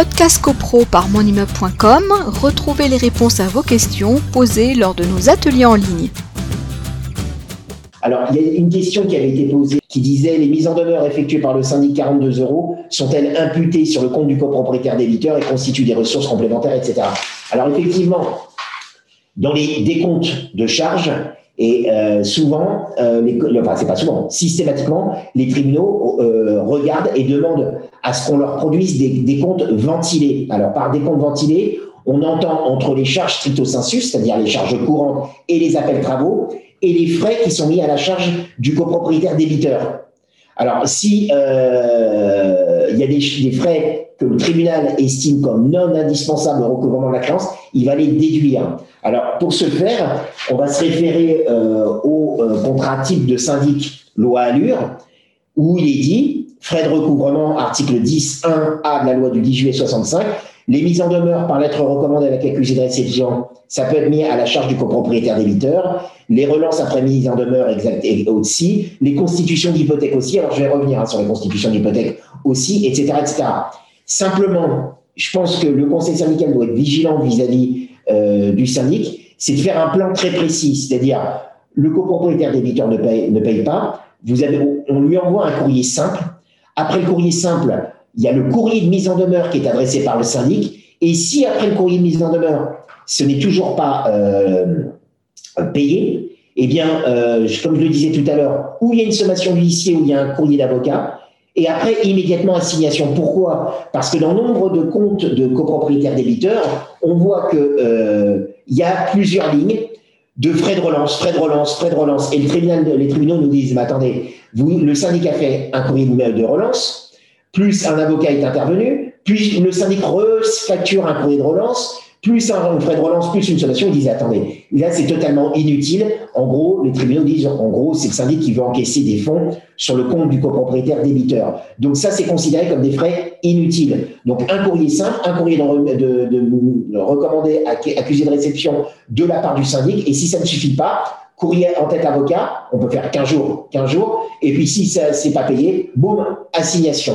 Podcast CoPro par monimmeuble.com, retrouvez les réponses à vos questions posées lors de nos ateliers en ligne. Alors, il y a une question qui avait été posée qui disait les mises en demeure effectuées par le syndic 42 euros sont-elles imputées sur le compte du copropriétaire débiteur et constituent des ressources complémentaires, etc. Alors, effectivement, dans les décomptes de charges, et euh, souvent, euh, enfin c'est pas souvent, systématiquement, les tribunaux euh, regardent et demandent à ce qu'on leur produise des, des, comptes ventilés. Alors par des comptes ventilés, on entend entre les charges stricto sensu, c'est-à-dire les charges courantes et les appels travaux, et les frais qui sont mis à la charge du copropriétaire débiteur. Alors si il y a des, des frais que le tribunal estime comme non indispensables au recouvrement de la créance, il va les déduire. Alors, pour ce faire, on va se référer euh, au euh, contrat type de syndic loi Allure, où il est dit, frais de recouvrement, article 10.1a de la loi du 10 juillet 65, les mises en demeure par lettre recommandée avec accusé de réception, ça peut être mis à la charge du copropriétaire débiteur. Les relances après mise en demeure aussi. Les constitutions d'hypothèque aussi. Alors, je vais revenir hein, sur les constitutions d'hypothèque aussi, etc., etc. Simplement, je pense que le conseil syndical doit être vigilant vis-à-vis euh, du syndic, c'est de faire un plan très précis, c'est-à-dire le copropriétaire débiteur ne paye, pas, on lui envoie un courrier simple. Après le courrier simple, il y a le courrier de mise en demeure qui est adressé par le syndic. Et si après le courrier de mise en demeure, ce n'est toujours pas euh, payé, eh bien, euh, comme je le disais tout à l'heure, ou il y a une sommation d'huissier ou il y a un courrier d'avocat, et après, immédiatement, assignation. Pourquoi? Parce que dans nombre de comptes de copropriétaires débiteurs, on voit qu'il euh, y a plusieurs lignes de frais de relance, frais de relance, frais de relance. Et les tribunaux nous disent, mais attendez, vous, le syndicat fait un courrier de relance, plus un avocat est intervenu, puis le syndic refacture un courrier de relance, plus un frais de relance, plus une sommation, ils disent attendez, là c'est totalement inutile. En gros, les tribunaux disent en gros, c'est le syndic qui veut encaisser des fonds sur le compte du copropriétaire débiteur. Donc ça, c'est considéré comme des frais inutiles. Donc un courrier simple, un courrier de, de, de, recommandé accusé de réception de la part du syndic. Et si ça ne suffit pas, courrier en tête avocat, on peut faire 15 jours, 15 jours. Et puis si ça c'est pas payé, boum, assignation.